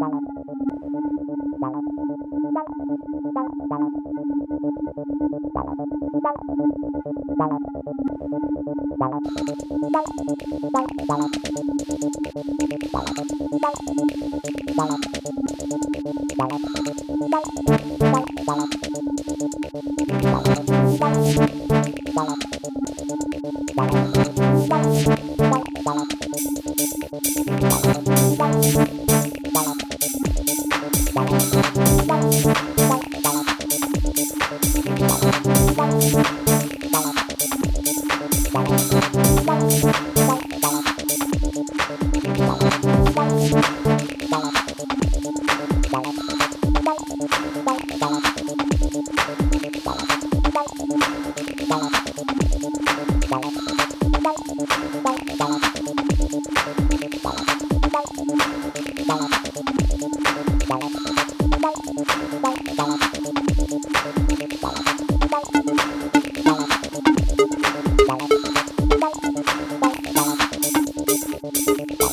Bye.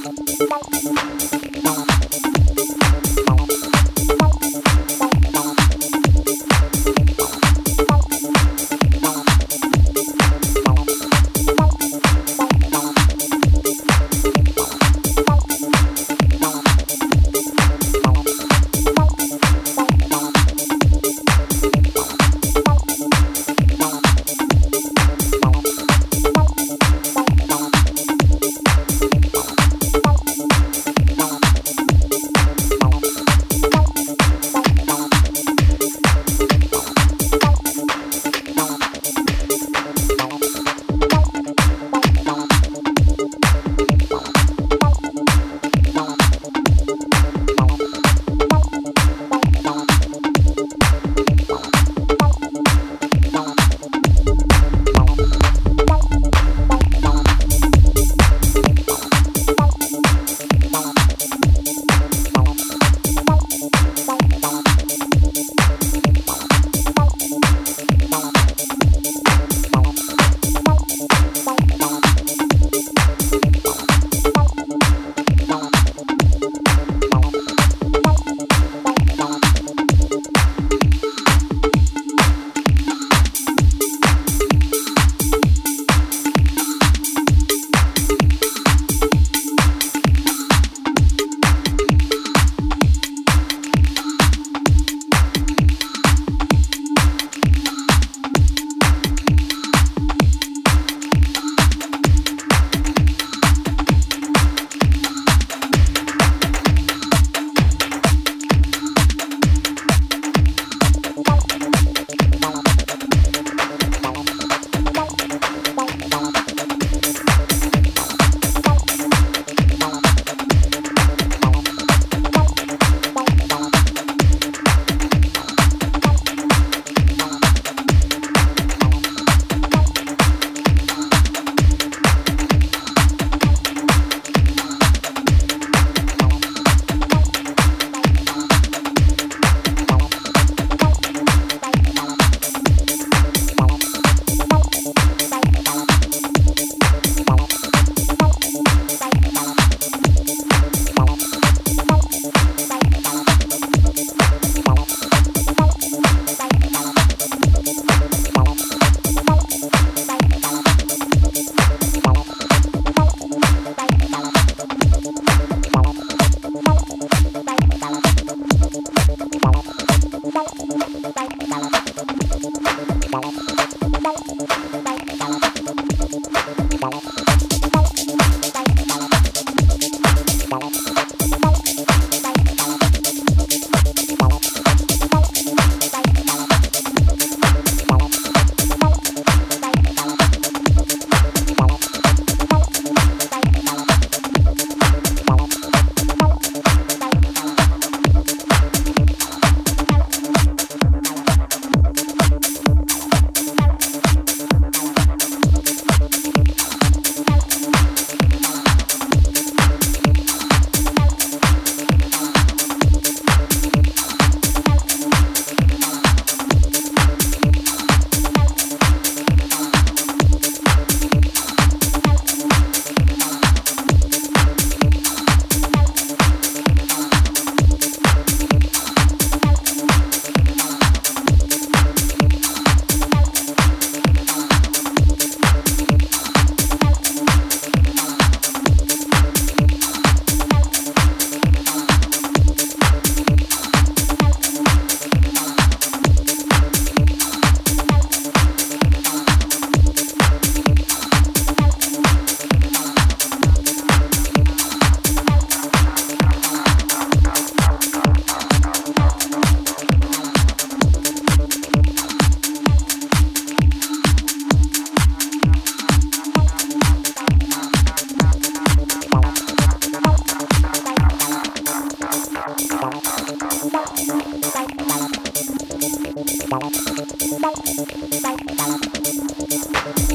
ファクト。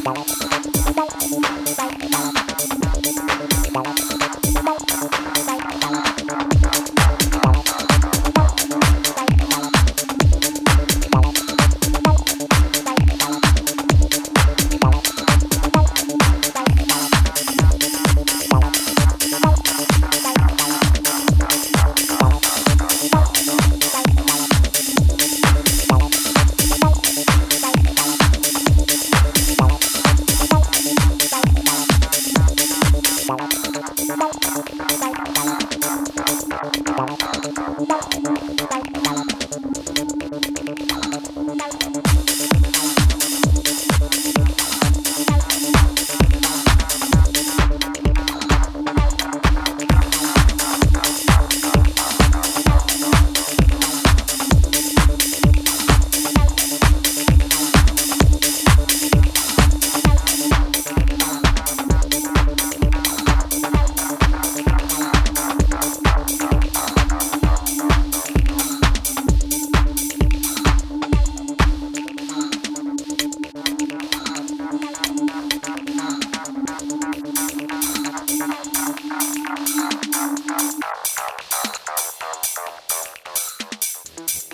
Bye.